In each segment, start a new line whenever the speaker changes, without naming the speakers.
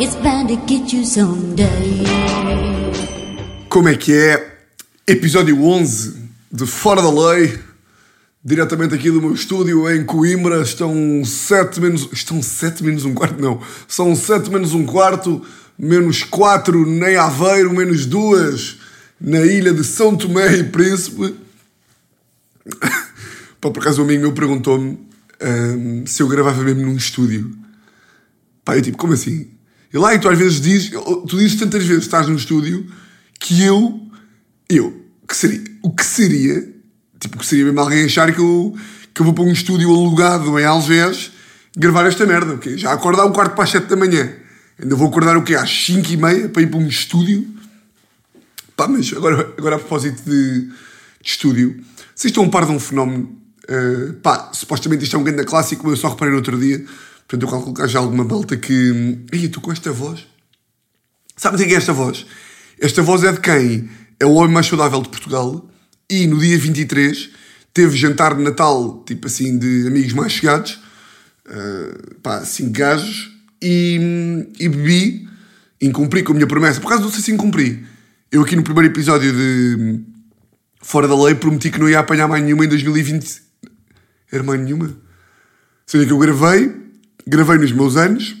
It's bound to get you someday.
Como é que é? Episódio 11 de Fora da Lei, diretamente aqui do meu estúdio em Coimbra. Estão 7 menos. Estão 7 menos um quarto, não. São 7 menos um quarto, menos 4 nem Aveiro, menos 2 na ilha de São Tomé e Príncipe. Pá, por acaso um amigo meu perguntou-me hum, se eu gravava mesmo num estúdio. Pá, eu tipo, como assim? E lá e tu às vezes dizes, tu dizes tantas vezes estás num estúdio que eu, eu, que seria, o que seria, tipo, o que seria mesmo alguém achar que eu, que eu vou para um estúdio alugado em Algés gravar esta merda, ok? Já acordar um quarto para as 7 da manhã. Ainda vou acordar o quê? Às 5 e meia para ir para um estúdio. Pá, mas agora, agora a propósito de, de estúdio, vocês estão a par de um fenómeno, uh, pá, supostamente isto é um grande clássico, mas eu só reparei no outro dia, portanto eu calculo que haja alguma malta que... Ei, tu com esta voz? Sabes o que é esta voz? Esta voz é de quem? É o homem mais saudável de Portugal e no dia 23 teve jantar de Natal, tipo assim, de amigos mais chegados, uh, pá, cinco gajos, e, e bebi, incumpri com a minha promessa. Por acaso não sei se incumpri. Eu aqui no primeiro episódio de Fora da Lei prometi que não ia apanhar mais nenhuma em 2020. Era mais nenhuma? Seja que eu gravei, gravei nos meus anos,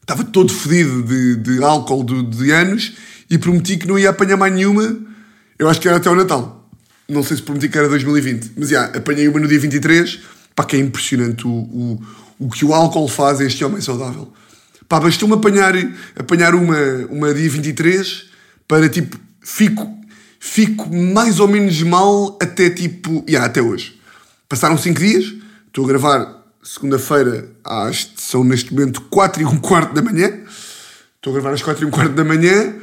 estava todo fedido de, de álcool de, de anos e prometi que não ia apanhar mais nenhuma. Eu acho que era até o Natal. Não sei se prometi que era 2020, mas já, apanhei uma no dia 23. Pá, que é impressionante o, o, o que o álcool faz a este homem saudável. Pá, bastou-me apanhar, apanhar uma, uma dia 23 para tipo, fico, fico mais ou menos mal até tipo, já, até hoje. Passaram 5 dias, estou a gravar segunda-feira, às, são neste momento 4 e um quarto da manhã. Estou a gravar às 4 e um quarto da manhã.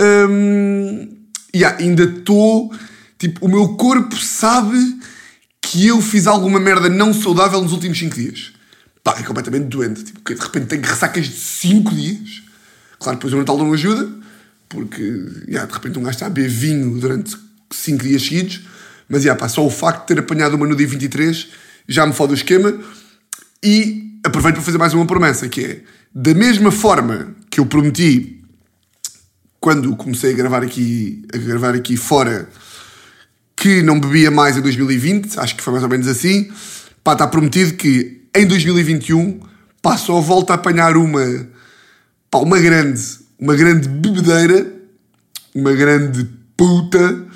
Hum, yeah, ainda estou. Tipo, o meu corpo sabe que eu fiz alguma merda não saudável nos últimos 5 dias. Pá, é completamente doente. Tipo, que de repente tenho ressacas de 5 dias. Claro, depois o Natal não ajuda, porque yeah, de repente um gajo está a beber vinho durante 5 dias seguidos. Mas yeah, pá, só o facto de ter apanhado uma no dia 23 já me fode o esquema. E aproveito para fazer mais uma promessa, que é da mesma forma que eu prometi quando comecei a gravar aqui, a gravar aqui fora que não bebia mais em 2020, acho que foi mais ou menos assim, pá, está prometido que em 2021 pá, só volto a apanhar uma, pá, uma grande, uma grande bebedeira, uma grande puta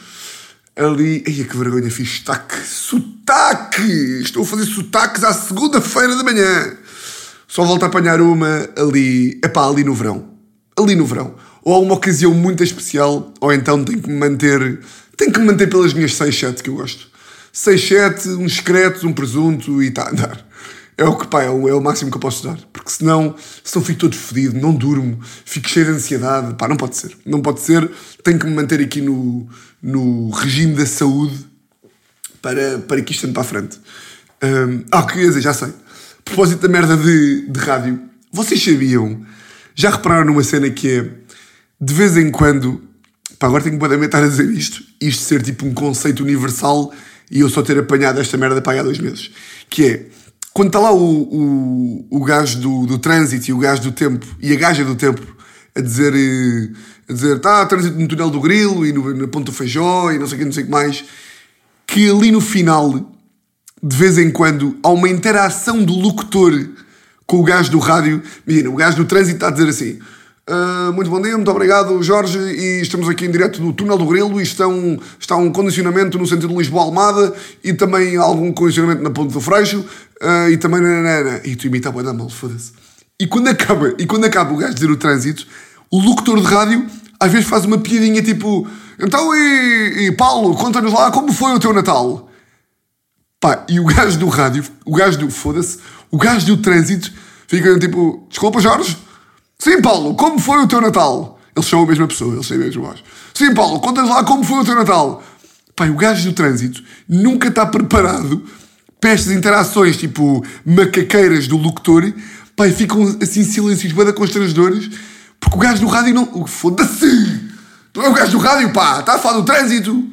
ali. Ai, que vergonha, fiz sotaque, sotaque! Estou a fazer sotaques à segunda-feira da manhã. Só volto a apanhar uma ali, é pá, ali no verão. Ali no verão ou a uma ocasião muito especial, ou então tenho que me manter, tenho que me manter pelas minhas 6, 7 que eu gosto. 6, 7, uns secretos, um presunto e está a andar. É o que, pá, é o, é o máximo que eu posso dar. Porque senão, senão fico todo fodido, não durmo, fico cheio de ansiedade. Pá, não pode ser. Não pode ser. Tenho que me manter aqui no, no regime da saúde para, para que isto ande para a frente. Um, ah, que ia dizer, já sei. A propósito da merda de, de rádio, vocês sabiam, já repararam numa cena que é de vez em quando, pá, agora tenho que poder estar a dizer isto, isto ser tipo um conceito universal e eu só ter apanhado esta merda para há dois meses. Que é, quando está lá o, o, o gajo do, do trânsito e o gajo do tempo e a gaja do tempo a dizer, eh, a dizer, tá, trânsito no túnel do Grilo e no, no Ponto do Feijó e não sei o que, não sei o que mais, que ali no final, de vez em quando, há uma interação do locutor com o gajo do rádio. Imagina, o gajo do trânsito está a dizer assim Uh, muito bom dia, muito obrigado Jorge e estamos aqui em direto do Túnel do Grilo e estão, está um condicionamento no sentido de Lisboa-Almada e também algum condicionamento na Ponte do Freixo uh, e também nanana. e tu imita a boa da mal, foda-se e quando acaba, e quando acaba o gajo dizer o trânsito o locutor de rádio às vezes faz uma piadinha tipo então e, e Paulo, conta-nos lá como foi o teu Natal pá, e o gajo do rádio o gajo do, foda-se o gajo do trânsito fica tipo, desculpa Jorge Sim, Paulo, como foi o teu Natal? Eles são a mesma pessoa, eles são a mesma voz. Sim, Paulo, contas lá como foi o teu Natal. Pai, o gajo do trânsito nunca está preparado para estas interações, tipo, macaqueiras do locutor. Pai, ficam assim silêncios bem constrangedores, porque o gajo do rádio não... Foda-se! Não é o gajo do rádio, pá! Está a falar do trânsito!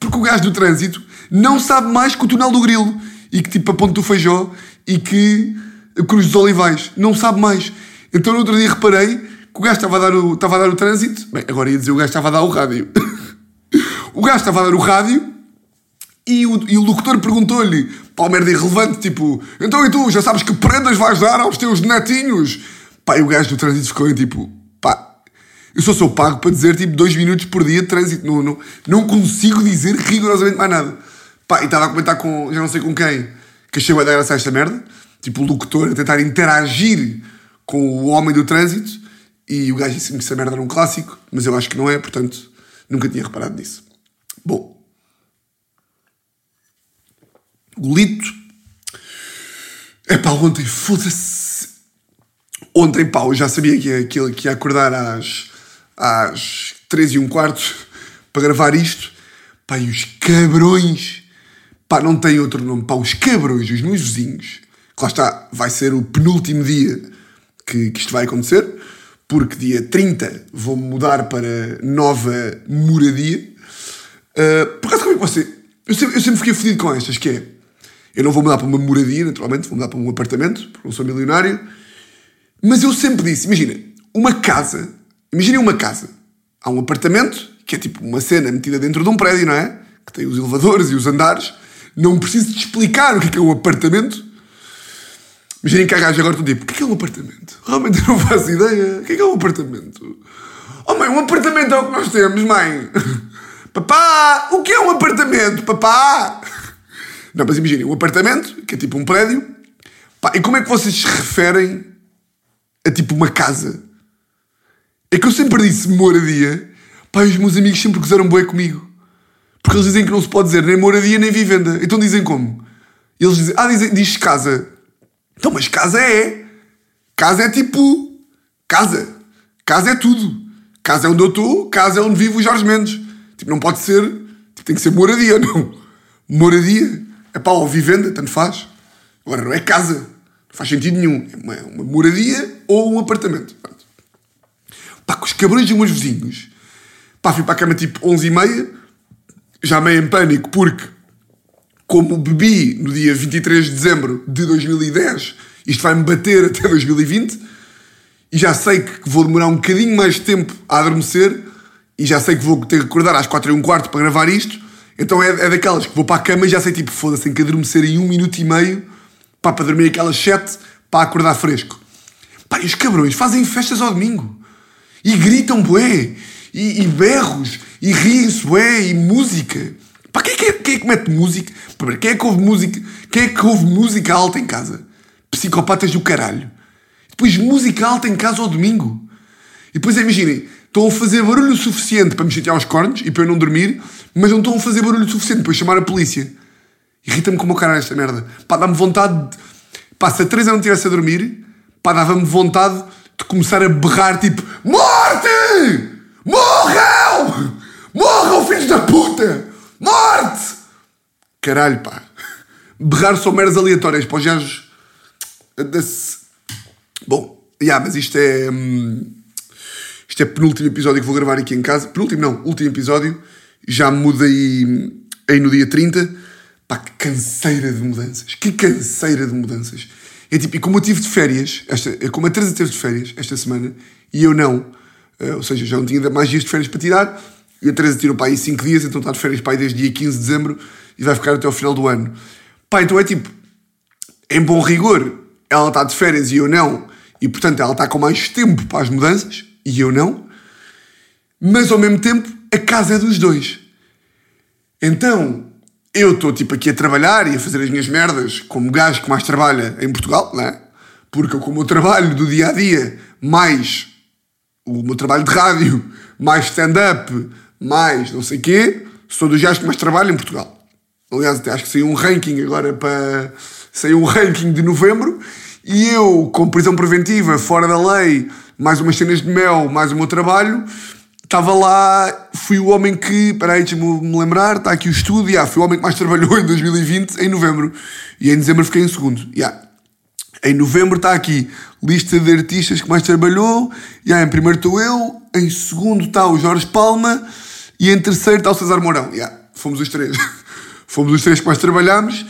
Porque o gajo do trânsito não sabe mais que o túnel do grilo. E que, tipo, a ponte do feijó e que a Cruz dos Olivais. Não sabe mais. Então no outro dia reparei que o gajo estava a dar o, estava a dar o trânsito. Bem, agora ia dizer o gajo estava a dar o rádio. o gajo estava a dar o rádio e o, e o locutor perguntou-lhe, pá, merda irrelevante, tipo, então e tu, já sabes que prendas vais dar aos teus netinhos? Pá, e o gajo do trânsito ficou em tipo, eu só sou pago para dizer tipo dois minutos por dia de trânsito, não, não, não consigo dizer rigorosamente mais nada. Pá, e estava a comentar com, já não sei com quem, que achei a dar graça a esta merda, tipo o locutor a tentar interagir com o homem do trânsito, e o gajo disse-me que essa merda era um clássico, mas eu acho que não é, portanto, nunca tinha reparado nisso. Bom, Golito. É pá, ontem, foda-se. Ontem, pá, eu já sabia que ia, que ia, que ia acordar às, às 3 e um quarto para gravar isto. Pá, e os cabrões. Pá, não tem outro nome. Pá, os cabrões, os meus vizinhos. Que lá está, vai ser o penúltimo dia que, que isto vai acontecer. Porque dia 30 vou mudar para nova moradia. Uh, por acaso, como é que você. Eu sempre, eu sempre fiquei fodido com estas, que é eu não vou mudar para uma moradia, naturalmente, vou mudar para um apartamento, porque não sou milionário. Mas eu sempre disse: imagina, uma casa, imaginem uma casa. Há um apartamento, que é tipo uma cena metida dentro de um prédio, não é? Que tem os elevadores e os andares. Não preciso te explicar o que é, que é um apartamento. Imaginem que a gaja agora estou tipo: o que é, que é um apartamento? Realmente não faço ideia. O que é, que é um apartamento? Oh mãe, um apartamento é o que nós temos, mãe. Papá, o que é um apartamento, papá? Não, mas imaginem, um apartamento, que é tipo um prédio, pá, e como é que vocês se referem a tipo uma casa? É que eu sempre disse moradia, pá, os meus amigos sempre gozaram bué comigo. Porque eles dizem que não se pode dizer nem moradia nem vivenda. Então dizem como? Eles dizem, ah, dizem, diz casa. Então, mas casa é. Casa é tipo. Casa. Casa é tudo. Casa é onde eu estou, casa é onde vive o Jorge Mendes. Tipo, não pode ser. Tipo, tem que ser moradia, não. Moradia. É pá, ou vivenda, tanto faz. Agora, não é casa. Não faz sentido nenhum. É uma, uma moradia ou um apartamento. Pá, com os cabrões dos meus vizinhos. Pá, fui para a cama tipo 11h30, já meio em pânico, porque como bebi no dia 23 de dezembro de 2010, isto vai-me bater até 2020, e já sei que vou demorar um bocadinho mais de tempo a adormecer, e já sei que vou ter que acordar às 4 e um quarto para gravar isto, então é, é daquelas que vou para a cama e já sei tipo, foda-se, tenho que adormecer em um minuto e meio pá, para dormir aquelas sete para acordar fresco. Pá, e os cabrões fazem festas ao domingo e gritam bué, e, e berros, e riem-se bué, e música. Pá, quem é, é, quem é que mete música? Quem é que ouve música? Quem é que ouve música alta em casa? Psicopatas do caralho. Depois música alta em casa ao domingo. E depois imaginem, estão a fazer barulho suficiente para me chatear aos cornos e para eu não dormir, mas não estão a fazer barulho suficiente para eu chamar a polícia. Irrita-me como o caralho esta merda. Pá, dá-me vontade de... Pá, se a Teresa não estivesse a dormir, pá, dava-me vontade de começar a berrar tipo Morte! Morram! Morram, filhos da puta! Morte! Caralho, pá. Berrar só meras aleatórias para os gajos. Bom, yeah, mas isto é. Hum, isto é penúltimo episódio que vou gravar aqui em casa. Penúltimo, não, último episódio. Já mudei aí no dia 30. Pá, que canseira de mudanças. Que canseira de mudanças. É tipo, e como eu tive de férias, esta, é como a Teresa teve de férias esta semana, e eu não, uh, ou seja, já não tinha mais dias de férias para tirar, e a Teresa tirou para aí 5 dias, então está de férias para aí desde dia 15 de dezembro e vai ficar até ao final do ano. Pá, então é tipo, em bom rigor, ela está de férias e eu não, e portanto ela está com mais tempo para as mudanças, e eu não, mas ao mesmo tempo a casa é dos dois. Então eu estou tipo aqui a trabalhar e a fazer as minhas merdas como gajo que mais trabalha em Portugal, não é? Porque eu, com o trabalho do dia a dia, mais o meu trabalho de rádio, mais stand-up, mais não sei quê, sou dos gajos que mais trabalham em Portugal. Aliás, até acho que saiu um ranking agora para. Saiu um ranking de novembro e eu, com prisão preventiva, fora da lei, mais umas cenas de mel, mais o meu trabalho, estava lá, fui o homem que, peraí, deixa-me me lembrar, está aqui o estudo, yeah, fui o homem que mais trabalhou em 2020, em novembro, e em dezembro fiquei em segundo. Yeah. Em novembro está aqui lista de artistas que mais trabalhou, yeah, em primeiro estou eu, em segundo está o Jorge Palma, e em terceiro está o César Mourão. Yeah, fomos os três. fomos os três que mais trabalhámos,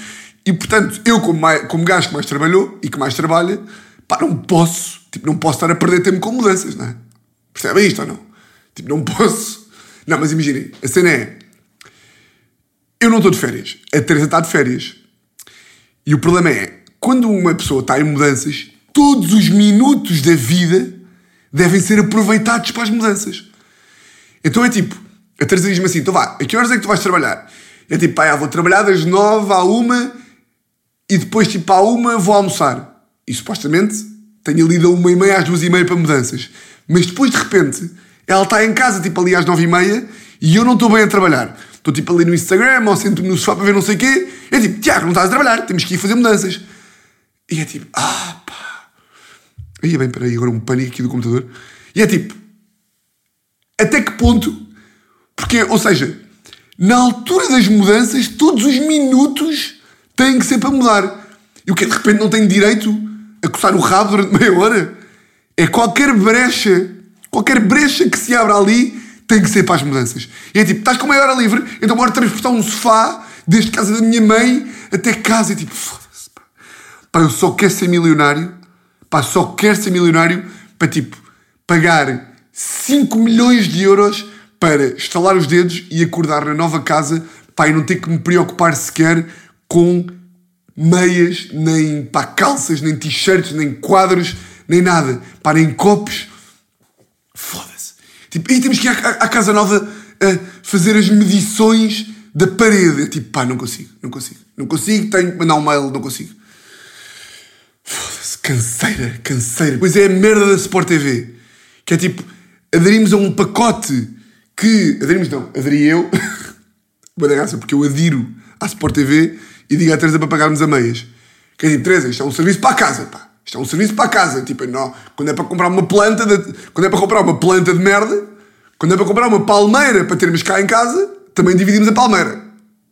e portanto, eu como, mais, como gajo que mais trabalhou e que mais trabalha, pá, não posso Tipo, não posso estar a perder tempo com mudanças, não é? Percebem isto ou não? Tipo, não posso. Não, mas imaginem, a cena é. Eu não estou de férias. A Teresa está de férias. E o problema é, quando uma pessoa está em mudanças, todos os minutos da vida devem ser aproveitados para as mudanças. Então é tipo, a Teresa diz-me assim: então vá, a que horas é que tu vais trabalhar? É tipo, pá, vou trabalhar das nove à uma e depois, tipo, à uma vou almoçar. E supostamente tenho ali da uma e meia às duas e meia para mudanças. Mas depois, de repente, ela está em casa, tipo, ali às nove e meia e eu não estou bem a trabalhar. Estou, tipo, ali no Instagram ou sento-me no sofá para ver não sei o quê. É tipo, Tiago, não estás a trabalhar, temos que ir fazer mudanças. E é tipo, ah, pá. Aí, bem, peraí, agora um pânico aqui do computador. E é tipo, até que ponto? Porque, ou seja, na altura das mudanças, todos os minutos têm que ser para mudar. E o que de repente não tenho direito a coçar o rabo durante meia hora? É qualquer brecha, qualquer brecha que se abra ali tem que ser para as mudanças. E é tipo, estás com meia hora livre, então bora transportar um sofá desde casa da minha mãe até casa. E tipo, foda-se, pá. pá, eu só quero ser milionário, pá, só quero ser milionário para tipo, pagar 5 milhões de euros para estalar os dedos e acordar na nova casa, pá, e não ter que me preocupar sequer com meias, nem pá, calças, nem t-shirts, nem quadros, nem nada, pá, nem copos. Foda-se. Tipo, temos que ir à, à casa nova fazer as medições da parede. Tipo, pá, não consigo, não consigo, não consigo, tenho que mandar um mail, não consigo. Foda-se, canseira, canseira. Pois é a merda da Sport TV, que é tipo, aderimos a um pacote que. Aderimos não, aderi eu. Boa graça, porque eu adiro à Sport TV e digo à Teresa para pagarmos a meias. Que é tipo, Teresa, isto é um serviço para a casa, pá. Isto é um serviço para a casa. Tipo, não, quando é para comprar uma planta, de, quando é para comprar uma planta de merda, quando é para comprar uma palmeira para termos cá em casa, também dividimos a palmeira.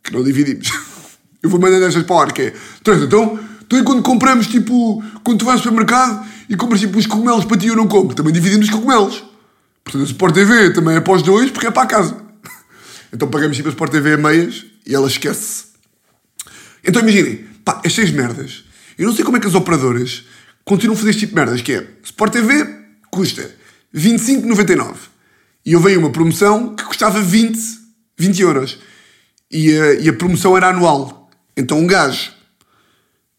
Que não dividimos. Eu vou mandando estas para o ar, que é, então, então quando compramos, tipo, quando tu vais ao supermercado e compras, tipo, os cogumelos para ti eu não compro, também dividimos os cogumelos. Portanto, a Sport TV também é para os dois, porque é para a casa. Então pagamos, tipo, a Sport TV a meias e ela esquece. Então imaginem, pá, estas merdas. Eu não sei como é que as operadoras continuam a fazer este tipo de merdas, que é, Sport TV custa 25,99. E eu veio uma promoção que custava 20, 20 euros. E a, e a promoção era anual. Então um gajo,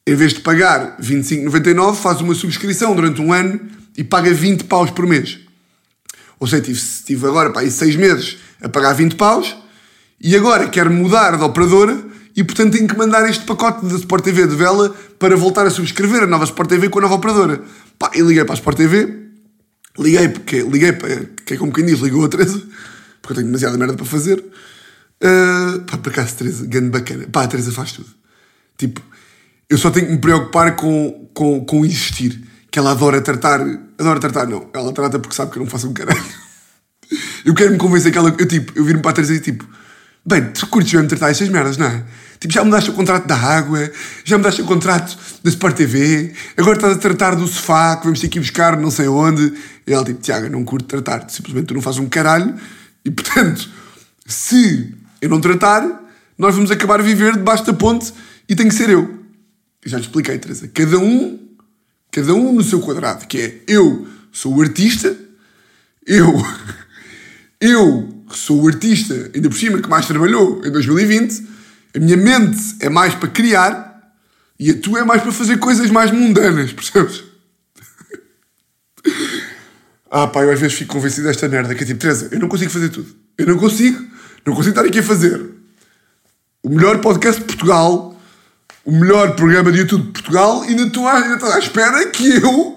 em vez de pagar 25,99, faz uma subscrição durante um ano e paga 20 paus por mês. Ou seja, tive, tive agora pá, 6 meses a pagar 20 paus e agora quero mudar de operadora e portanto tenho que mandar este pacote da Sport TV de vela para voltar a subscrever a nova Sport TV com a nova operadora. Pá, e liguei para a Sport TV, liguei porque liguei para, que é como quem diz, ligou a Teresa, porque eu tenho demasiada merda para fazer. Uh, pá, por acaso, Teresa, grande bacana. Pá, a Teresa faz tudo. Tipo, eu só tenho que me preocupar com, com, com existir. Que ela adora tratar. Adora tratar, não. Ela trata porque sabe que eu não faço um caralho. Eu quero me convencer que ela. Eu, tipo, eu viro-me para a Teresa e tipo. Bem, tu curtes mesmo tratar estas merdas, não é? Tipo, já mudaste o contrato da água, já mudaste o contrato da Sport TV, agora estás a tratar do sofá que vamos ter que ir buscar não sei onde. E ela tipo, Tiago, não curto tratar, simplesmente tu não fazes um caralho e portanto, se eu não tratar, nós vamos acabar a viver debaixo da ponte e tem que ser eu. Eu já te expliquei, Teresa. Cada um, cada um no seu quadrado, que é eu sou o artista, eu, eu sou o artista, ainda por cima, que mais trabalhou em 2020, a minha mente é mais para criar e a tua é mais para fazer coisas mais mundanas, percebes? ah pá, eu às vezes fico convencido desta merda, que é tipo, Teresa, eu não consigo fazer tudo. Eu não consigo, não consigo estar aqui a fazer o melhor podcast de Portugal, o melhor programa de YouTube de Portugal e ainda estou à, ainda estou à espera que eu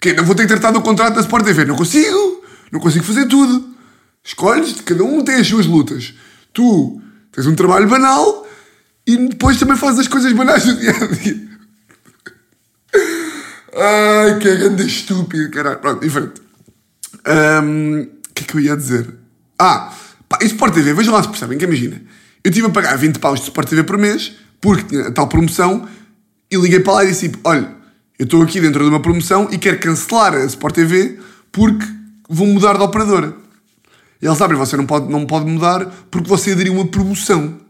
que ainda vou ter que tratar do contrato da Sport TV. Não consigo, não consigo fazer tudo. Escolhes, cada um tem as suas lutas. Tu tens um trabalho banal e depois também fazes as coisas banais do dia a dia. Ai, que grande estúpido, caralho. Pronto, diferente. O que é que eu ia dizer? Ah, pá, e Sport TV, vejam lá se percebem, que imagina. Eu estive a pagar 20 paus de Sport TV por mês, porque tinha a tal promoção, e liguei para lá e disse: tipo, olha, eu estou aqui dentro de uma promoção e quero cancelar a Sport TV porque vou mudar de operadora. Eles sabem, você não pode, não pode mudar porque você aderiu a uma promoção.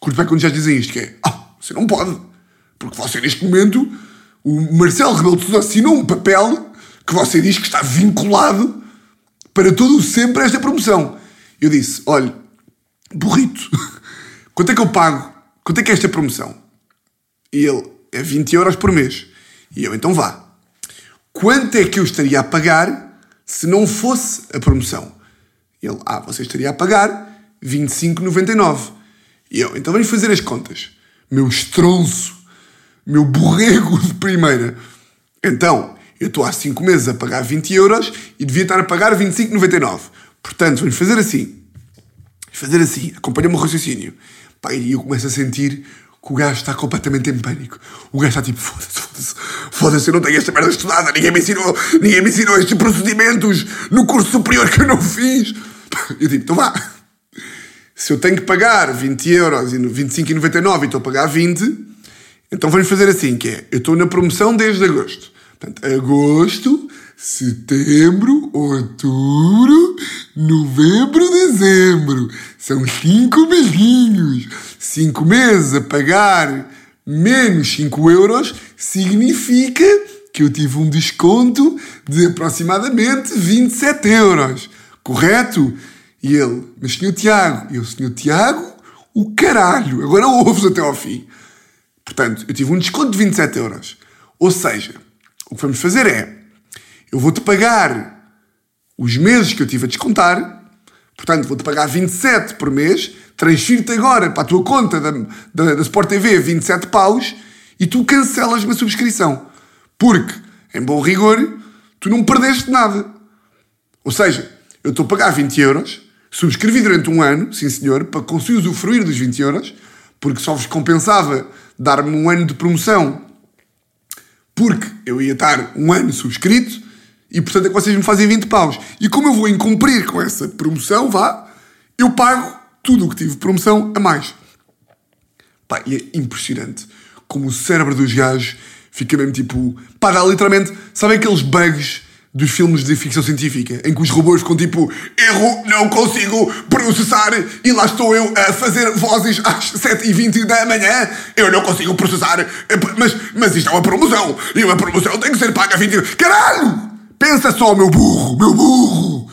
Curto bem quando já dizem isto, que é, ah, você não pode. Porque você, neste momento, o Marcelo Rebelo de Sousa assinou um papel que você diz que está vinculado para todo o sempre esta promoção. Eu disse: olha, burrito, quanto é que eu pago? Quanto é que é esta promoção? E ele: é 20 euros por mês. E eu: então vá. Quanto é que eu estaria a pagar se não fosse a promoção? Ele: ah, você estaria a pagar 25,99. E eu: então vamos fazer as contas. Meu estronço, meu borrego de primeira. Então, eu estou há 5 meses a pagar 20 euros e devia estar a pagar 25,99. Portanto, vamos fazer assim. Vamos fazer assim. Acompanha-me o raciocínio. E eu começo a sentir que o gajo está completamente em pânico. O gajo está tipo, foda-se, foda-se, foda-se, eu não tenho esta merda estudada, ninguém me ensinou, ninguém me ensinou estes procedimentos no curso superior que eu não fiz. Eu digo, então vá. Se eu tenho que pagar 20 euros e 25,99 e estou a pagar 20, então vamos fazer assim, que é, eu estou na promoção desde agosto. Portanto, agosto, setembro, outubro, novembro, dezembro. São cinco mesinhos. Cinco meses a pagar menos 5 euros significa que eu tive um desconto de aproximadamente 27 euros. Correto? E ele, mas senhor Tiago, e eu, senhor Tiago, o caralho, agora ouves até ao fim. Portanto, eu tive um desconto de 27 euros. Ou seja, o que vamos fazer é, eu vou-te pagar os meses que eu tive a descontar, portanto, vou-te pagar 27 por mês, transfiro-te agora para a tua conta da, da, da Sport TV 27 paus e tu cancelas-me a subscrição. Porque, em bom rigor, tu não perdeste nada. Ou seja, eu estou a pagar 20 euros, subscrevi durante um ano, sim senhor, para conseguir usufruir dos 20 euros, porque só vos compensava dar-me um ano de promoção porque eu ia estar um ano subscrito e portanto é que vocês me fazem 20 paus. E como eu vou incumprir com essa promoção, vá, eu pago tudo o que tive promoção a mais. Pá, e é impressionante como o cérebro dos gajos fica mesmo tipo. Pá, dá literalmente. Sabem aqueles bugs dos filmes de ficção científica, em que os robôs ficam tipo, erro, não consigo processar, e lá estou eu a fazer vozes às 7h20 da manhã, eu não consigo processar, mas, mas isto é uma promoção, e uma promoção tem que ser paga 20. Caralho! Pensa só, meu burro, meu burro!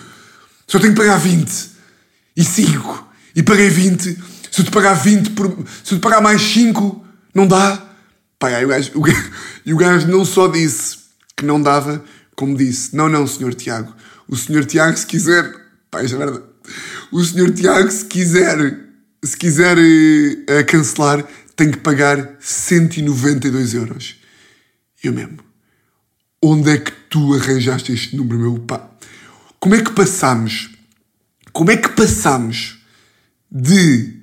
Se eu tenho que pagar 20 e 5 e paguei 20, se eu te pagar 20 por, se eu te pagar mais 5, não dá. Pai, aí o gajo, o gajo, e o gajo não só disse que não dava, como disse, não, não, senhor Tiago. O senhor Tiago, se quiser. Pá, é verdade. O senhor Tiago, se quiser. Se quiser uh, cancelar, tem que pagar 192 euros. Eu mesmo. Onde é que tu arranjaste este número, meu pá? Como é que passamos? Como é que passamos de.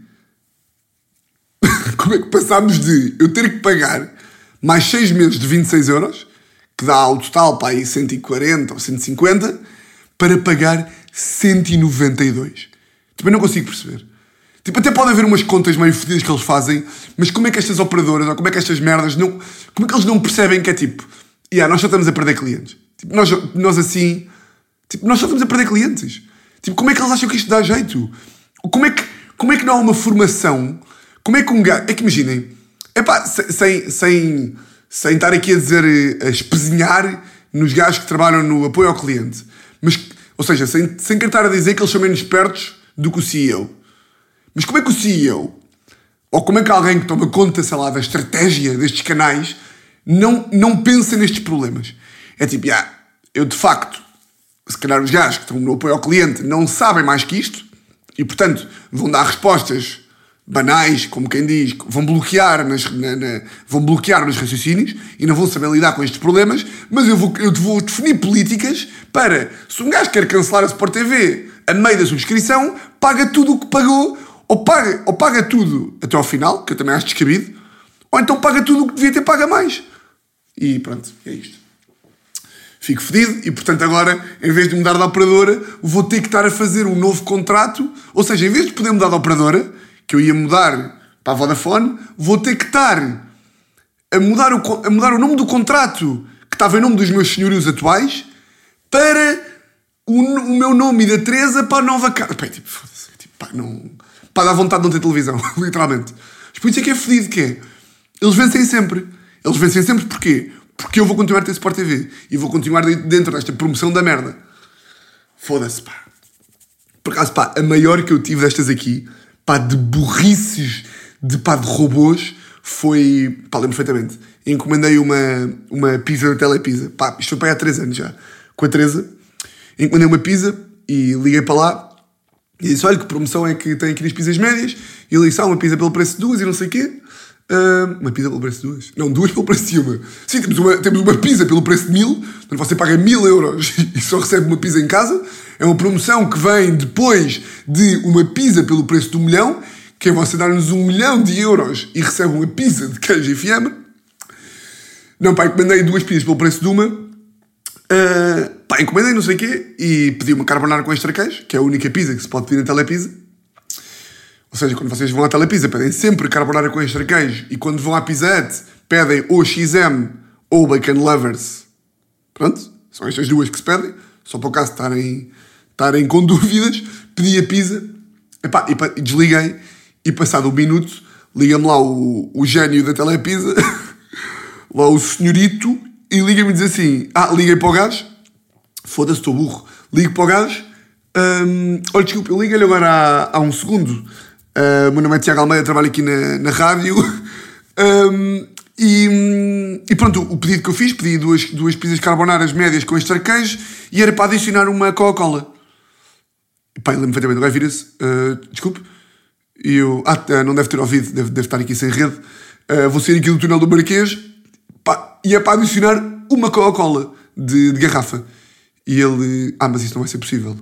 Como é que passamos de eu ter que pagar mais 6 meses de 26 euros que dá ao total para aí 140 ou 150, para pagar 192. Também não consigo perceber. Tipo, até pode haver umas contas meio fodidas que eles fazem, mas como é que estas operadoras, ou como é que estas merdas, não, como é que eles não percebem que é tipo, yeah, nós só estamos a perder clientes. Tipo, nós, nós assim, tipo, nós só estamos a perder clientes. Tipo, como é que eles acham que isto dá jeito? Como é que, como é que não há uma formação? Como é que um gajo, é que imaginem, é pá, sem, sem, sem estar aqui a dizer, eh, a espezinhar nos gajos que trabalham no apoio ao cliente. Mas, ou seja, sem, sem querer estar a dizer que eles são menos espertos do que o CEO. Mas como é que o CEO, ou como é que alguém que toma conta, sei lá, da estratégia destes canais, não, não pensa nestes problemas? É tipo, ah, eu de facto, se calhar os gajos que estão no apoio ao cliente não sabem mais que isto, e portanto vão dar respostas banais, como quem diz, vão bloquear, nas, na, na, vão bloquear nos raciocínios e não vão saber lidar com estes problemas, mas eu vou, eu vou definir políticas para, se um gajo quer cancelar a Sport TV a meio da subscrição, paga tudo o que pagou, ou paga, ou paga tudo até ao final, que eu também acho descabido, ou então paga tudo o que devia ter paga mais. E pronto, é isto. Fico fedido e, portanto, agora, em vez de mudar de operadora, vou ter que estar a fazer um novo contrato, ou seja, em vez de poder mudar de operadora, que eu ia mudar para a Vodafone, vou ter que estar a mudar o, a mudar o nome do contrato que estava em nome dos meus senhorios atuais para o, o meu nome e da Teresa para a nova casa. Pá, tipo, tipo, pá, não. Pá, dá vontade de não ter televisão, literalmente. Mas por isso é que é fedido que é. Eles vencem sempre. Eles vencem sempre porquê? Porque eu vou continuar a ter Sport TV e vou continuar dentro desta promoção da merda. Foda-se, pá. Por acaso, pá, a maior que eu tive destas aqui, pá, de burrices, de pá, de robôs, foi. pá, lembro perfeitamente. Encomendei uma, uma pizza da Telepizza. Pá, isto foi para há 3 anos já. Com a Teresa. Encomendei uma pizza e liguei para lá e disse: Olha, que promoção é que tem aqui nas pizzas médias? E ele disse: Ah, uma pizza pelo preço de duas e não sei o quê. Ah, uma pizza pelo preço de duas? Não, duas pelo preço de uma. Sim, temos uma, temos uma pizza pelo preço de mil, portanto você paga mil euros e só recebe uma pizza em casa. É uma promoção que vem depois de uma pizza pelo preço de um milhão, que é você dar-nos um milhão de euros e recebe uma pizza de queijo e fiambre. Não, pá, encomendei duas pizzas pelo preço de uma. Uh, pá, encomendei não sei o quê e pedi uma carbonara com extra queijo, que é a única pizza que se pode pedir na telepizza. Ou seja, quando vocês vão à telepizza, pedem sempre carbonara com extra queijo. E quando vão à Hut, pedem ou XM ou Bacon Lovers. Pronto, são estas duas que se pedem, só para o caso estarem, estarem com dúvidas. Pedi a pizza. Epá, e, e desliguei. E passado um minuto liga-me lá o, o gênio da telepizza, lá o senhorito, e liga-me e diz assim: Ah, liguei para o gajo, foda-se, estou burro, ligo para o gajo, hum, olha, desculpa, eu liguei-lhe agora há, há um segundo. O meu nome é Tiago Almeida, trabalho aqui na, na rádio. Hum, e, e pronto, o pedido que eu fiz, pedi duas, duas pizzas carbonaras médias com extra queijo e era para adicionar uma Coca-Cola. Pá, eu lembro perfeitamente, o gajo vira-se, "Ah, desculpe, e eu, ah, ah, não deve ter ouvido, deve, deve estar aqui sem rede, Ah, vou sair aqui do túnel do Marquês, pá, e é para adicionar uma Coca-Cola de, de garrafa. E ele, ah, mas isso não vai ser possível.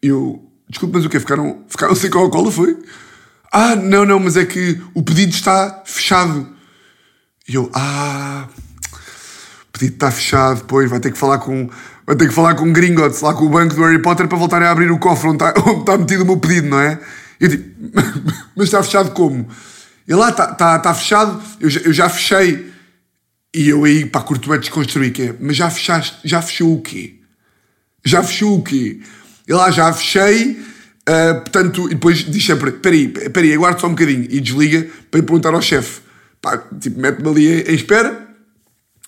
Eu, desculpe, mas o quê? Ficaram, ficaram sem Coca-Cola, foi? Ah, não, não, mas é que o pedido está fechado. E eu, ah, o pedido está fechado, pois vai ter que falar com, vai ter que falar com Gringotts, lá com o banco do Harry Potter para voltarem a abrir o cofre onde está, onde está metido o meu pedido, não é? Eu tipo, mas está fechado como? E lá está, está, está fechado, eu já, eu já fechei. E eu aí, pá, curto bem desconstruir, que é, mas já fechaste, já fechou o quê? Já fechou o quê? E lá já fechei, ah, portanto, e depois diz sempre: peraí, peraí, aguarde só um bocadinho. E desliga para ir perguntar ao chefe. Pá, tipo, mete-me ali em, espera,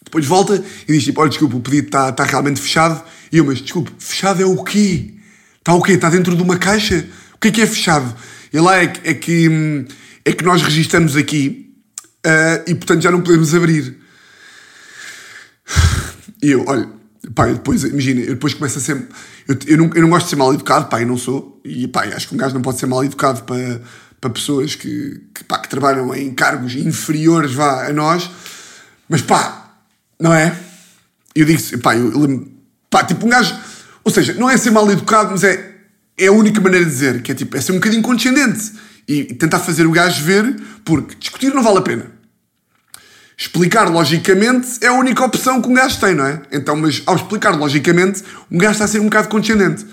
depois volta e diz tipo: olha, desculpa, o pedido está está realmente fechado. E eu, mas desculpe, fechado é o quê? Está o quê? Está dentro de uma caixa? O que é que é fechado? E lá é que, é que, hum, é que nós registramos aqui ah, e portanto já não podemos abrir. E eu, olha, pá, depois, imagina, eu depois começo a ser. Eu, eu, não, eu não gosto de ser mal educado, pá, eu não sou. E pá, acho que um gajo não pode ser mal educado para, para pessoas que, que, pá, que trabalham em cargos inferiores vá, a nós. Mas pá, não é? Eu digo, pá, eu, pá, tipo um gajo. Ou seja, não é ser mal educado, mas é, é a única maneira de dizer, que é tipo, é ser um bocadinho condescendente e, e tentar fazer o gajo ver, porque discutir não vale a pena explicar logicamente é a única opção que um gajo tem, não é? Então, mas ao explicar logicamente, um gajo está a ser um bocado condescendente.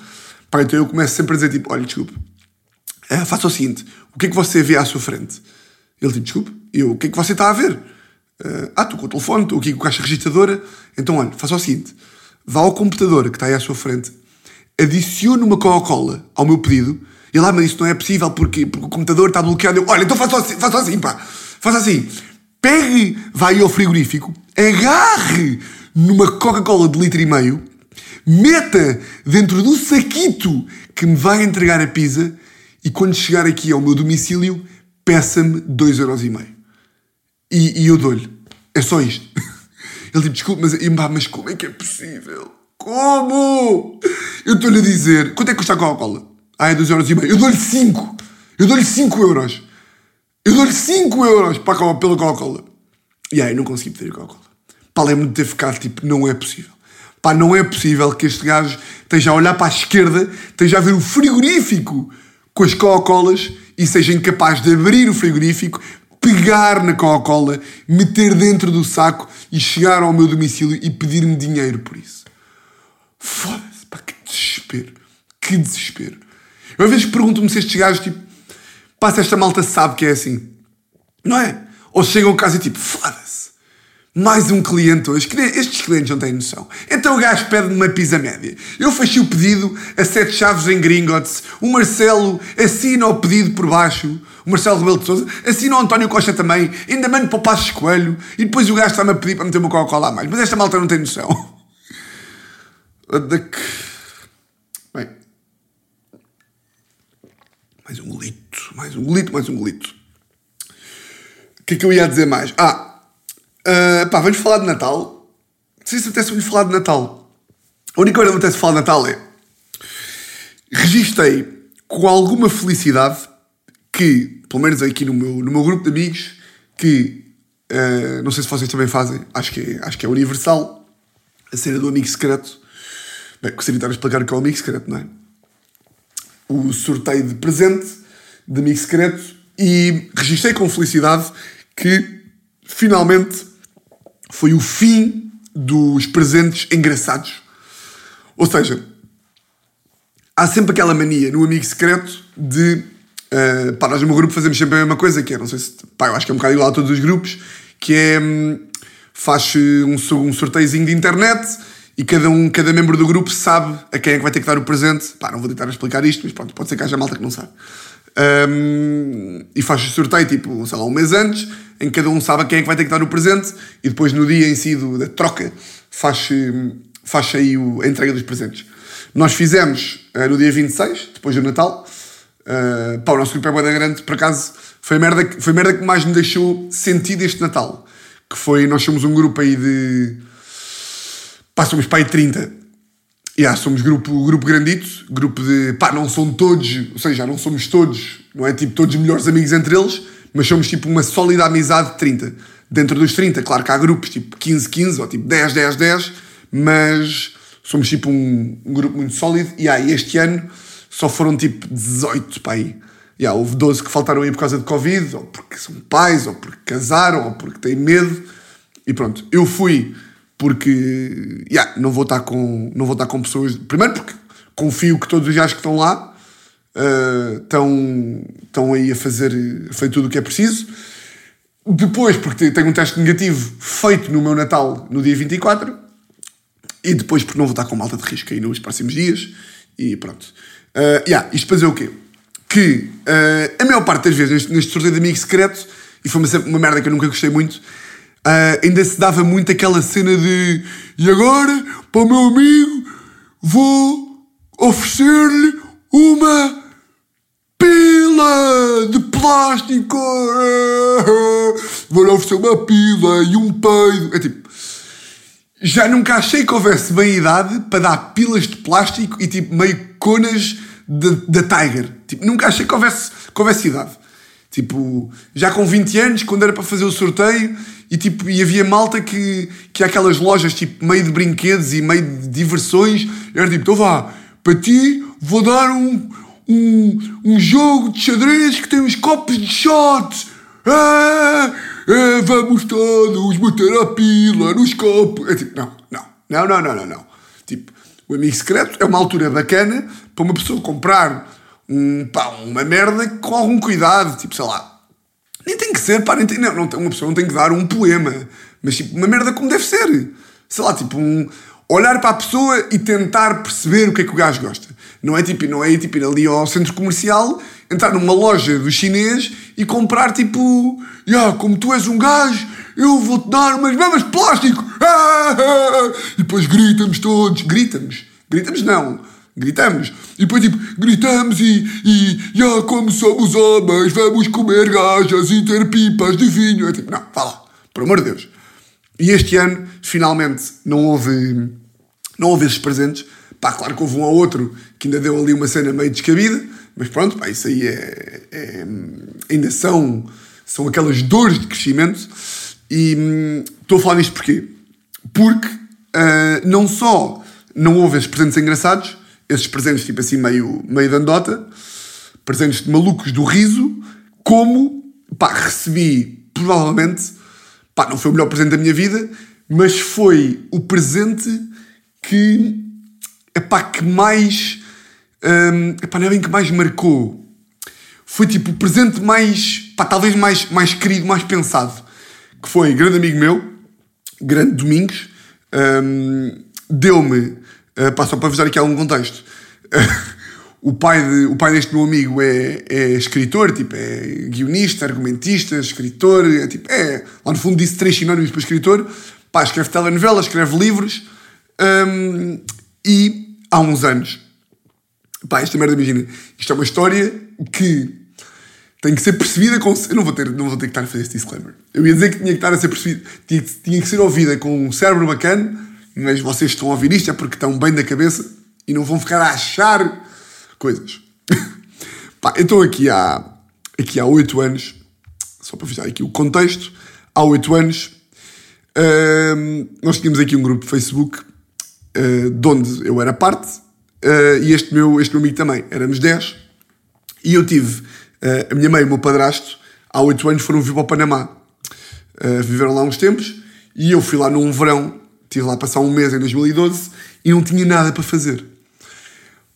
Pá, então eu começo sempre a dizer tipo, olha, desculpe, eh, faça o seguinte, o que é que você vê à sua frente? Ele tipo, desculpe, eu, o que é que você está a ver? Ah, estou com o telefone, estou aqui com a caixa registradora. Então, olha, faça o seguinte, vá ao computador que está aí à sua frente, adicione uma Coca-Cola ao meu pedido, e lá, mas isso não é possível porque, porque o computador está bloqueado. Eu, olha, então faça assim, faça assim, pá, faça assim pegue, vai ao frigorífico, agarre numa Coca-Cola de litro e meio, meta dentro do saquito que me vai entregar a pizza e quando chegar aqui ao meu domicílio, peça-me 2,5€. E, e eu dou-lhe. É só isto. Ele tipo, desculpa, mas, mas como é que é possível? Como? Eu estou-lhe a dizer, quanto é que custa a Coca-Cola? Ah, é 2,5€. Eu dou-lhe 5. Eu dou-lhe 5 euros. Eu dou-lhe 5 euros para pela Coca-Cola. E aí, não consegui pedir Coca-Cola. Pá, lembro-me de ter ficado tipo, não é possível. Pá, não é possível que este gajo esteja a olhar para a esquerda, esteja a ver o frigorífico com as Coca-Colas e seja incapaz de abrir o frigorífico, pegar na Coca-Cola, meter dentro do saco e chegar ao meu domicílio e pedir-me dinheiro por isso. Foda-se, pá, que desespero. Que desespero. Eu às vezes pergunto-me se estes gajos, tipo, Passa esta malta sabe que é assim. Não é? Ou chegam ao caso e tipo, foda-se. Mais um cliente hoje. Estes clientes não têm noção. Então o gajo pede uma pizza média. Eu fechei o pedido a sete chaves em Gringotts. O Marcelo assina o pedido por baixo. O Marcelo Rebelo de Sousa assina o António Costa também. Ainda mando para o passo Coelho. E depois o gajo está-me a pedir para meter uma Coca-Cola a mais. Mas esta malta não tem noção. Bem. Mais um litro mais um golito, mais um golito. O que é que eu ia dizer mais? Ah, uh, pá, vamos falar de Natal. Não sei se apetece falar de Natal. A única coisa que apetece falar de Natal é. Registrei com alguma felicidade que, pelo menos aqui no meu, no meu grupo de amigos, que uh, não sei se vocês também fazem, acho que, é, acho que é universal, a cena do amigo secreto. Bem, gostaria de estar a explicar o que é o amigo secreto, não é? O sorteio de presente de amigo secreto e registrei com felicidade que finalmente foi o fim dos presentes engraçados. Ou seja, há sempre aquela mania no amigo secreto de. Uh, pá, nós no meu grupo fazemos sempre a mesma coisa, que é, não sei se. Pá, eu acho que é um bocado igual a todos os grupos, que é. Um, faz um, um sorteiozinho de internet e cada um, cada membro do grupo sabe a quem é que vai ter que dar o presente. Pá, não vou tentar explicar isto, mas pronto, pode ser que haja malta que não sabe. Um, e faz o sorteio, tipo, sei lá, um mês antes, em que cada um sabe quem é que vai ter que dar o presente e depois no dia em si do, da troca faz, faz aí o, a entrega dos presentes. Nós fizemos uh, no dia 26, depois do Natal. Uh, o nosso grupo é boa grande, por acaso, foi a, merda, foi a merda que mais me deixou sentido este Natal. Que foi, nós somos um grupo aí de. Pá, somos pai 30. Yeah, somos grupo, grupo grandito, grupo de. Pá, não são todos, ou seja, não somos todos, não é tipo todos melhores amigos entre eles, mas somos tipo uma sólida amizade de 30. Dentro dos 30, claro que há grupos tipo 15, 15 ou tipo 10, 10, 10, mas somos tipo um, um grupo muito sólido. E aí, este ano só foram tipo 18 para aí. Yeah, houve 12 que faltaram aí por causa de Covid, ou porque são pais, ou porque casaram, ou porque têm medo. E pronto, eu fui porque yeah, não, vou estar com, não vou estar com pessoas. Primeiro, porque confio que todos os gajos que estão lá uh, estão, estão aí a fazer, fazer tudo o que é preciso. Depois, porque tenho um teste negativo feito no meu Natal no dia 24. E depois, porque não vou estar com malta de risco aí nos próximos dias. E pronto. Uh, yeah, isto para dizer o quê? Que uh, a maior parte das vezes neste, neste sorteio de amigo secreto, e foi uma merda que eu nunca gostei muito, uh, ainda se dava muito aquela cena de e agora, para o meu amigo, vou oferecer-lhe uma pila de plástico. Vou-lhe oferecer uma pila e um peido. É tipo, já nunca achei que houvesse bem idade para dar pilas de plástico e tipo meio conas da Tiger. Tipo, nunca achei que houvesse, que houvesse idade. Tipo, já com 20 anos, quando era para fazer o sorteio, e, tipo, e havia malta que, que aquelas lojas tipo meio de brinquedos e meio de diversões, era tipo, então vá, para ti vou dar um, um, um jogo de xadrez que tem uns copos de shots. Ah! é, vamos todos meter a pila nos copos. É tipo, não, não, não, não, não, não, não. Tipo, o amigo secreto é uma altura bacana para uma pessoa comprar um, pá, uma merda com algum cuidado, tipo, sei lá. Nem tem que ser, pá, nem tem, não, não, uma pessoa não tem que dar um poema, mas tipo, uma merda como deve ser. Sei lá, tipo, um, olhar para a pessoa e tentar perceber o que é que o gajo gosta. Não é tipo, não é tipo ir ali ao centro comercial, entrar numa loja do chinês e comprar tipo, yeah, como tu és um gajo, eu vou-te dar umas mamas de plástico. E depois gritamos todos, gritamos, gritamos não, gritamos. E depois tipo, gritamos e, e yeah, como somos homens, vamos comer gajas e ter pipas de vinho. É tipo, não, vá lá, por amor de Deus. E este ano, finalmente, não houve, não houve esses presentes. Pá, claro que houve um ou outro que ainda deu ali uma cena meio descabida, mas pronto, pá, isso aí é, é, ainda são, são aquelas dores de crescimento. E hum, estou a falar disto porquê? Porque uh, não só não houve esses presentes engraçados, esses presentes tipo assim meio, meio de andota, presentes de malucos do riso, como pá, recebi provavelmente Pá, não foi o melhor presente da minha vida, mas foi o presente que, epá, que mais, um, epá, não é bem que mais marcou. Foi tipo o presente mais, pá, talvez mais, mais querido, mais pensado. Que foi grande amigo meu, grande Domingos, um, deu-me, pá, só para avisar aqui algum contexto, o pai, de, o pai deste meu amigo é, é escritor, tipo, é guionista, argumentista, escritor, é tipo, é, lá no fundo disse três sinónimos para escritor, pá, escreve telenovelas, escreve livros, um, e há uns anos, pá, esta merda, imagina, isto é uma história que tem que ser percebida com. Eu não vou ter, não vou ter que estar a fazer este disclaimer. Eu ia dizer que tinha que estar a ser percebida, tinha, tinha que ser ouvida com um cérebro bacana, mas vocês estão a ouvir isto é porque estão bem da cabeça e não vão ficar a achar coisas. Pá, estou aqui há, aqui há 8 anos, só para fechar aqui o contexto, há 8 anos, hum, nós tínhamos aqui um grupo de Facebook uh, de onde eu era parte uh, e este meu, este meu amigo também. Éramos 10 e eu tive Uh, a minha mãe e o meu padrasto, há oito anos, foram viver para o Panamá. Viveram lá uns tempos e eu fui lá num verão, estive lá passar um mês em 2012 e não tinha nada para fazer.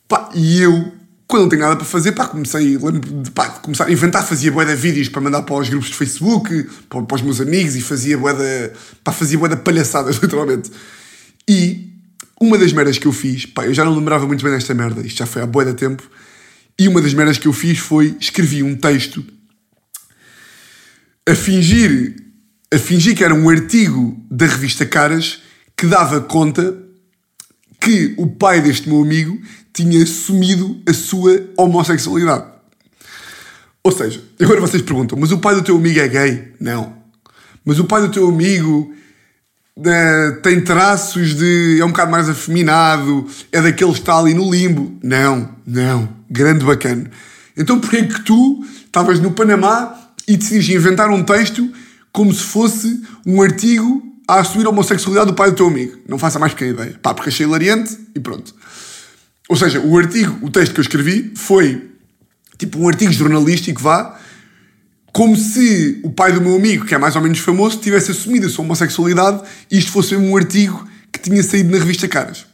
Pá, e eu, quando não tenho nada para fazer, pá, comecei de, pá, começar a inventar, fazia de vídeos para mandar para os grupos de Facebook, para, para os meus amigos e fazia de, pá, fazia bué palhaçadas, literalmente. E uma das merdas que eu fiz, pá, eu já não lembrava muito bem desta merda, isto já foi há de tempo, e uma das merdas que eu fiz foi escrevi um texto a fingir, a fingir que era um artigo da revista Caras que dava conta que o pai deste meu amigo tinha assumido a sua homossexualidade. Ou seja, agora vocês perguntam, mas o pai do teu amigo é gay? Não. Mas o pai do teu amigo é, tem traços de. é um bocado mais afeminado, é daquele que está ali no limbo. Não, não. Grande bacana. Então porquê que tu estavas no Panamá e decidiste inventar um texto como se fosse um artigo a assumir a homossexualidade do pai do teu amigo? Não faça mais pequena ideia. Pá, porque achei hilariante e pronto. Ou seja, o artigo, o texto que eu escrevi foi tipo um artigo jornalístico, vá, como se o pai do meu amigo, que é mais ou menos famoso, tivesse assumido a sua homossexualidade e isto fosse um artigo que tinha saído na revista Caras.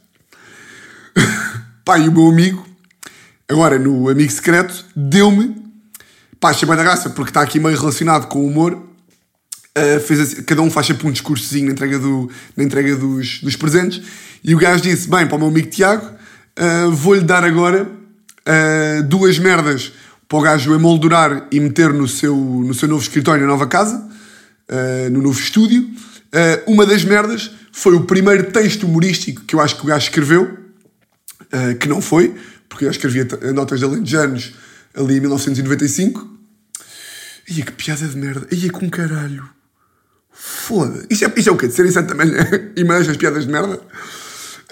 pai, o meu amigo, agora no Amigo Secreto, deu-me, pá, bem da graça, porque está aqui meio relacionado com o humor, uh, fez assim, cada um faz sempre um discursozinho na entrega, do, na entrega dos, dos presentes, e o gajo disse, bem, para o meu amigo Tiago, uh, vou-lhe dar agora uh, duas merdas para o gajo emoldurar e meter no seu, no seu novo escritório, na nova casa, no novo estúdio. Uma das merdas foi o primeiro texto humorístico que eu acho que o gajo escreveu, que não foi, porque eu escrevia notas de Alentejanos ali em 1995. Ia que piada de merda. Ia com caralho. Foda. Isto é, é o quê? De serem santo também e mais as piadas de merda?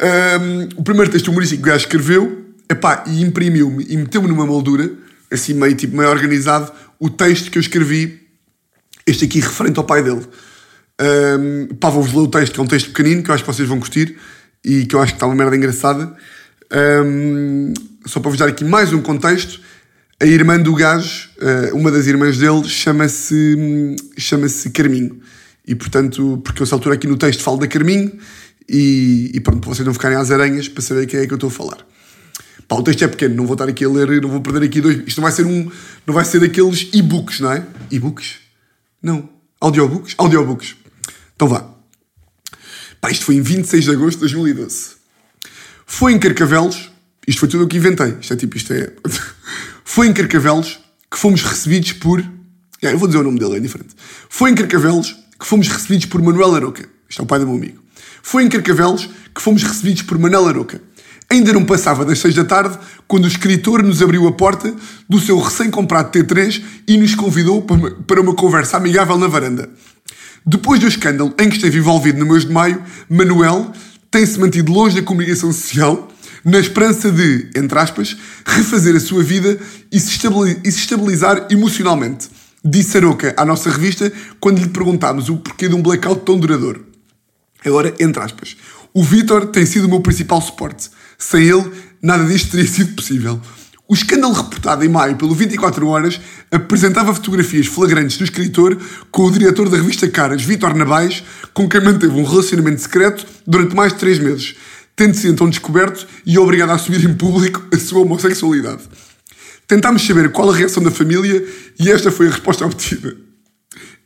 Um, o primeiro texto humorístico que o gajo escreveu epá, e imprimiu-me e meteu-me numa moldura assim meio, tipo, meio organizado, o texto que eu escrevi, este aqui referente ao pai dele. Um, pá, vou-vos ler o texto, que é um texto pequenino, que eu acho que vocês vão curtir, e que eu acho que está uma merda engraçada. Um, só para vos dar aqui mais um contexto, a irmã do gajo, uh, uma das irmãs dele, chama-se chama-se Carminho. E portanto, porque eu, essa altura aqui no texto falo da Carminho, e, e pronto, para vocês não ficarem às aranhas para saber quem é que eu estou a falar. Pá, o texto é pequeno, não vou estar aqui a ler, não vou perder aqui dois. Isto não vai ser um. Não vai ser daqueles e-books, não é? E-books? Não. Audiobooks? Audiobooks. Então vá. Pá, isto foi em 26 de agosto de 2012. Foi em Carcavelos, isto foi tudo o que inventei. Isto é tipo, isto é. foi em Carcavelos que fomos recebidos por. É, eu vou dizer o nome dele, é diferente. Foi em Carcavelos que fomos recebidos por Manuel Aroca. Isto é o pai do meu amigo. Foi em Carcavelos que fomos recebidos por Manuel Aroca. Ainda não passava das seis da tarde quando o escritor nos abriu a porta do seu recém-comprado T3 e nos convidou para uma conversa amigável na varanda. Depois do escândalo em que esteve envolvido no mês de maio, Manuel tem-se mantido longe da comunicação social na esperança de, entre aspas, refazer a sua vida e se, estabilizar emocionalmente. Disse Aroca à nossa revista quando lhe perguntámos o porquê de um blackout tão duradouro. Agora, entre aspas, o Vitor tem sido o meu principal suporte. Sem ele, nada disto teria sido possível. O escândalo reportado em maio pelo 24 Horas apresentava fotografias flagrantes do escritor com o diretor da revista Caras, Vitor Nabais, com quem manteve um relacionamento secreto durante mais de três meses, tendo sido então descoberto e obrigado a assumir em público a sua homossexualidade. Tentámos saber qual a reação da família e esta foi a resposta obtida.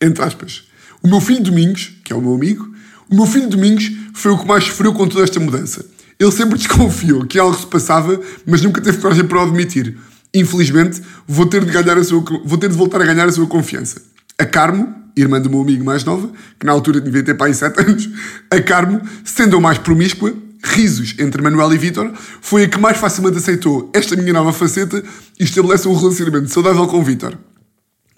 Entre aspas. O meu filho Domingos, que é o meu amigo, o meu filho Domingos foi o que mais sofreu com toda esta mudança. Ele sempre desconfiou que algo se passava, mas nunca teve coragem para o admitir. Infelizmente, vou ter de, ganhar a sua, vou ter de voltar a ganhar a sua confiança. A Carmo, irmã do meu amigo mais nova, que na altura devia ter pai 7 anos, a Carmo, sendo a mais promíscua, risos entre Manuel e Vítor, foi a que mais facilmente aceitou esta minha nova faceta e estabelece um relacionamento saudável com Vítor.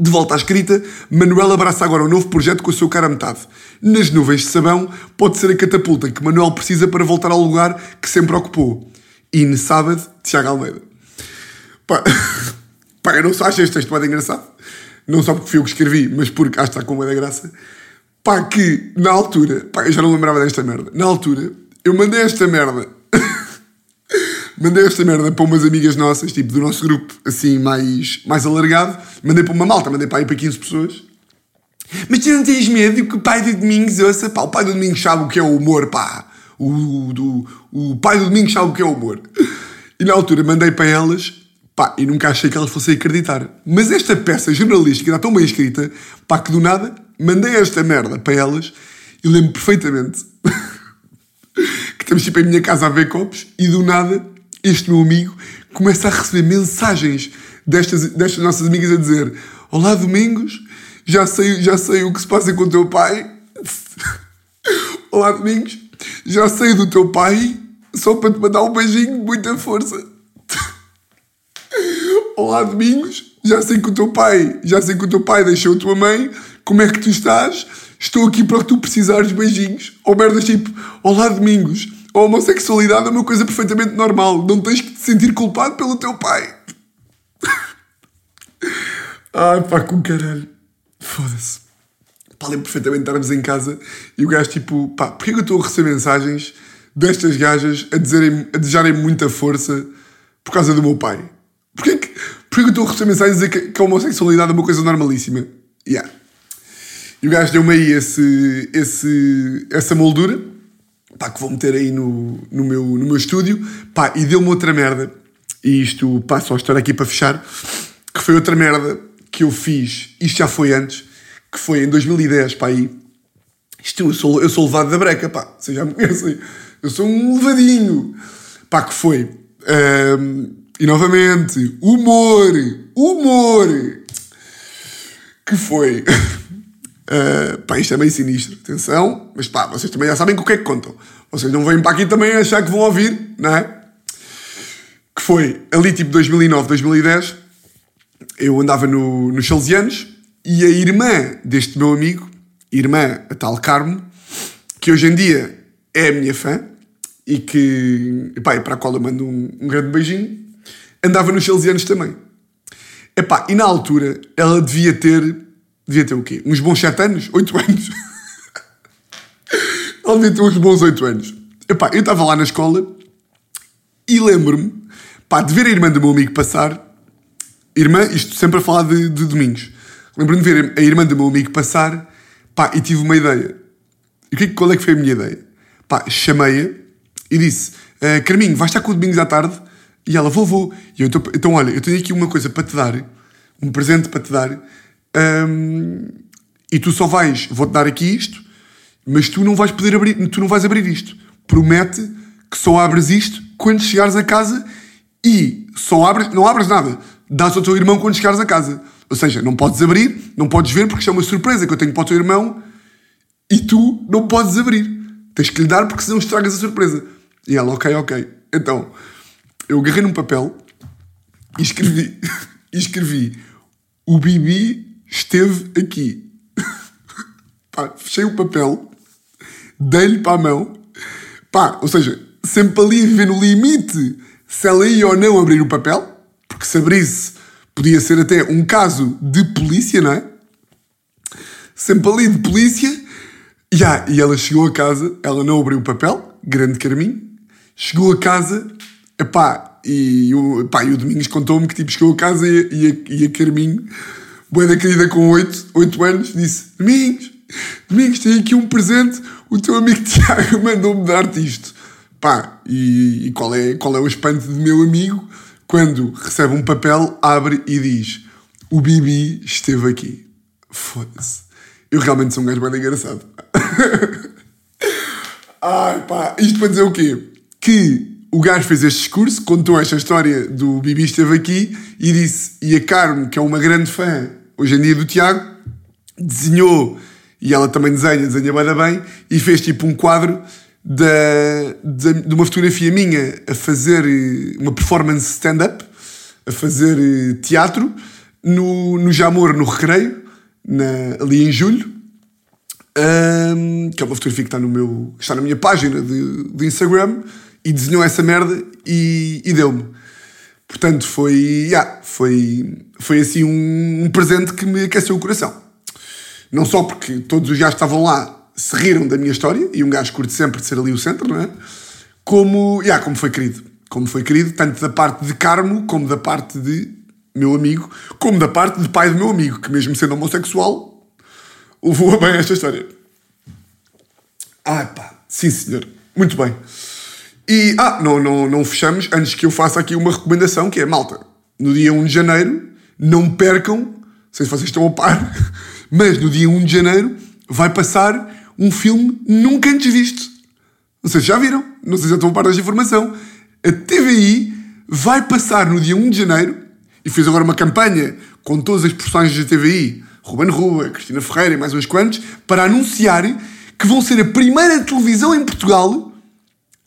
De volta à escrita, Manuel abraça agora um novo projeto com o seu cara a metade. Nas nuvens de sabão, pode ser a catapulta que Manuel precisa para voltar ao lugar que sempre ocupou. E sábado, Tiago Almeida. Pá, pá, eu não só acho este texto muito engraçado, não só porque fui eu que escrevi, mas porque acho que está com uma graça. Pá, que na altura, pá, eu já não lembrava desta merda. Na altura, eu mandei esta merda mandei esta merda para umas amigas nossas, tipo do nosso grupo, assim, mais, mais alargado. Mandei para uma malta, mandei para aí para 15 pessoas. Mas tu não tens medo que o pai do Domingos ouça? Pá, o pai do Domingos sabe o que é o humor, pá. O, do, o pai do Domingos sabe o que é o humor. E na altura mandei para elas, pá, e nunca achei que elas fossem acreditar. Mas esta peça jornalística está tão bem escrita, pá, que do nada mandei esta merda para elas e lembro perfeitamente que estamos tipo em minha casa a ver copos e do nada este meu amigo começa a receber mensagens destas, destas nossas amigas a dizer: Olá, Domingos, já sei, já sei o que se passa com o teu pai. Olá, Domingos, já sei do teu pai, só para te mandar um beijinho, muita força. Olá, Domingos, já sei que o teu pai, já sei que o teu pai deixou a tua mãe, como é que tu estás? Estou aqui para tu precisares beijinhos. Ou merdas tipo, Olá, Domingos, a homossexualidade é uma coisa perfeitamente normal. Não tens que te sentir culpado pelo teu pai. Ai pá, com caralho. Foda-se. Lembro perfeitamente estarmos em casa e o gajo tipo, pá, porquê que eu estou a receber mensagens destas gajas a, dizerem, a desejarem muita força por causa do meu pai? Porquê que, porquê que eu estou a receber mensagens a dizer que, que a homossexualidade é uma coisa normalíssima? Yeah. E o gajo deu-me aí esse, esse, essa moldura pá, que vou meter aí no, no, meu, no meu estúdio, pá, e deu-me outra merda, e isto, pá, só estar aqui para fechar, que foi outra merda que eu fiz, isto já foi antes, que foi em 2010, pá, aí, isto, eu sou, eu sou levado da breca, pá, vocês já me conhecem, eu sou um levadinho, pá, que foi, um, e novamente, humor, humor, que foi... Uh, pá, isto é meio sinistro, atenção, mas pá, vocês também já sabem com o que é que contam. Vocês não vêm para aqui também achar que vão ouvir, não é? Que foi ali tipo 2009, 2010, eu andava no, nos Salesianos e a irmã deste meu amigo, irmã, a tal Carmo, que hoje em dia é a minha fã e que, epá, e para a qual eu mando um, um grande beijinho, andava nos Salesianos também. Epá, e na altura ela devia ter devia ter o quê? Uns bons 7 anos? 8 anos? Ela devia ter uns bons 8 anos. Epá, eu estava lá na escola e lembro-me de ver a irmã do meu amigo passar. Irmã, isto sempre a falar de, de domingos. Lembro-me de ver a irmã do meu amigo passar pá, e tive uma ideia. E que, qual é que foi a minha ideia? Pá, chamei-a e disse: uh, Carminho, vais estar com o domingos à tarde? E ela, vou, vou. E eu, então, então, olha, eu tenho aqui uma coisa para te dar, um presente para te dar um, e tu só vais, vou-te dar aqui isto, mas tu não vais poder abrir, tu não vais abrir isto. Promete que só abres isto quando chegares a casa e só abres, não abres nada. Dás ao teu irmão quando chegares a casa. Ou seja, não podes abrir, não podes ver porque isto é uma surpresa que eu tenho para o teu irmão e tu não podes abrir. Tens que lhe dar porque senão estragas a surpresa. E ela, ok, ok. Então, eu agarrei num papel e escrevi, e escrevi o Bibi esteve aqui. Pá, fechei o papel, dei-lhe para a mão, pá, ou seja, sempre ali a ver no limite se ela ia ou não abrir o papel, porque se abrisse podia ser até um caso de polícia, não é? Sempre ali de polícia. Yeah, e ela chegou a casa, ela não abriu o papel, grande Carminho, chegou a casa, epá, e, o, epá, e o Domingos contou-me que tipo, chegou a casa e, e, a, e a Carminho Boa da querida com 8, 8 anos disse: Domingos, Domingos, tem aqui um presente. O teu amigo Tiago mandou-me dar-te isto. Pá, e, e, qual, é, qual é o espanto do meu amigo quando recebe um papel, abre e diz: O Bibi esteve aqui. Foda-se. Eu realmente sou um gajo bem engraçado. Ai pá, isto para dizer o quê? Que o gajo fez este discurso, contou esta história do Bibi esteve aqui e disse, e a Carmo, que é uma grande fã hoje em dia do Tiago, desenhou, e ela também desenha, desenha bem, bem e fez tipo um quadro da, de uma fotografia minha a fazer eh, uma performance stand-up, a fazer eh, teatro, no, no Jamor, no Recreio, na- ali em julho. Ahm, que é uma fotografia que está, no meu, está na minha página de, de Instagram e desenhou essa merda e, e deu-me. Portanto, foi, yeah, foi, foi assim um, um presente que me aqueceu o coração. Não só porque todos os gajos estavam lá se riram da minha história, e um gajo curte sempre de ser ali o centro, não é? Como, yeah, como foi querido. Como foi querido, tanto da parte de Carmo, como da parte de meu amigo, como da parte de pai do meu amigo, que mesmo sendo homossexual, levou a bem esta história. Ah, pá, sim senhor. Muito bem. E, ah, não, não, não fechamos antes que eu faça aqui uma recomendação, que é, malta, no dia 1 de janeiro, não percam, não sei se vocês estão a par, mas no dia 1 de janeiro vai passar um filme nunca antes visto. Não sei se já viram, não sei se já estão a par desta informação. A TVI vai passar no dia 1 de janeiro, e fez agora uma campanha com todas as personagens da TVI, Ruben Rua, Cristina Ferreira e mais uns quantos, para anunciar que vão ser a primeira televisão em Portugal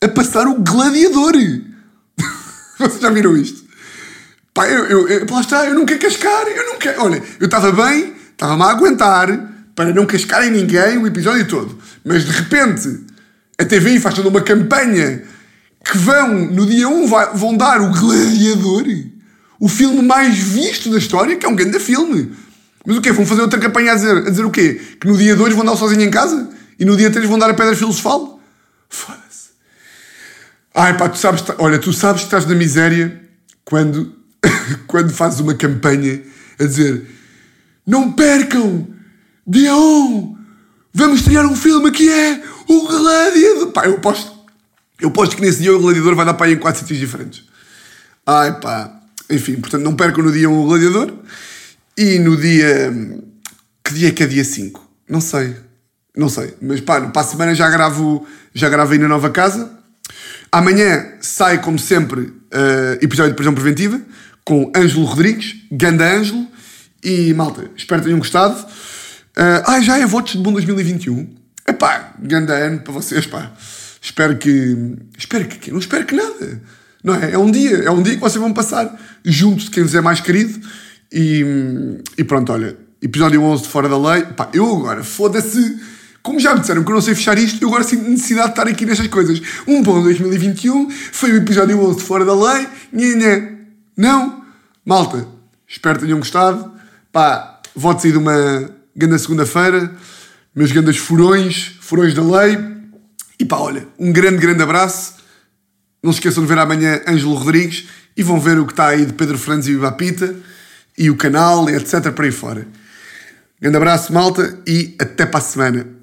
a passar o Gladiador. Vocês já viram isto? Pá, eu, eu, eu, lá está, eu não quero cascar, eu não quero. Olha, eu estava bem, estava-me a aguentar para não cascar em ninguém o episódio todo. Mas de repente, a TVI faz toda uma campanha que vão, no dia 1, vai- vão dar o Gladiador, o filme mais visto da história, que é um grande filme. Mas o quê? Vão fazer outra campanha a dizer, a dizer o quê? Que no dia 2 vão dar sozinho em casa? E no dia 3 vão dar a pedra filosofal? Foda-se. Ai pá, tu sabes, olha, tu sabes que estás na miséria quando, quando fazes uma campanha a dizer não percam, dia 1, vamos estrear um filme que é o Gladiador. Pá, eu posto, eu posto que nesse dia o Gladiador vai dar para aí em quatro sítios diferentes. Ai pá, enfim, portanto não percam no dia 1 o Gladiador e no dia. Que dia é que é dia 5? Não sei. Não sei. Mas pá, para a semana já gravo, já gravo aí na nova casa. Amanhã sai, como sempre, eh, episódio de prisão preventiva com Ângelo Rodrigues, Ganda Ângelo. E malta, espero que tenham gostado. Eh, ah, já é votos de bom 2021. Epá, ganda ano para vocês, pá. Espero que. Espero que. Não espero que nada. Não é? É um dia. É um dia que vocês vão passar junto de quem vos é mais querido. E, e pronto, olha. Episódio 11 de Fora da Lei. Pá, eu agora, foda-se. Como já me disseram que eu não sei fechar isto, eu agora sinto necessidade de estar aqui nestas coisas. Um bom 2021 foi o episódio 11 de Fora da Lei. Nhê. Não? Malta, espero que tenham gostado. Pá, votos aí de uma grande segunda-feira. Meus grandes furões, furões da lei. E pá, olha, um grande, grande abraço. Não se esqueçam de ver amanhã Ângelo Rodrigues e vão ver o que está aí de Pedro Fernandes e Ibapita e o canal etc. para aí fora. Grande abraço, malta, e até para a semana.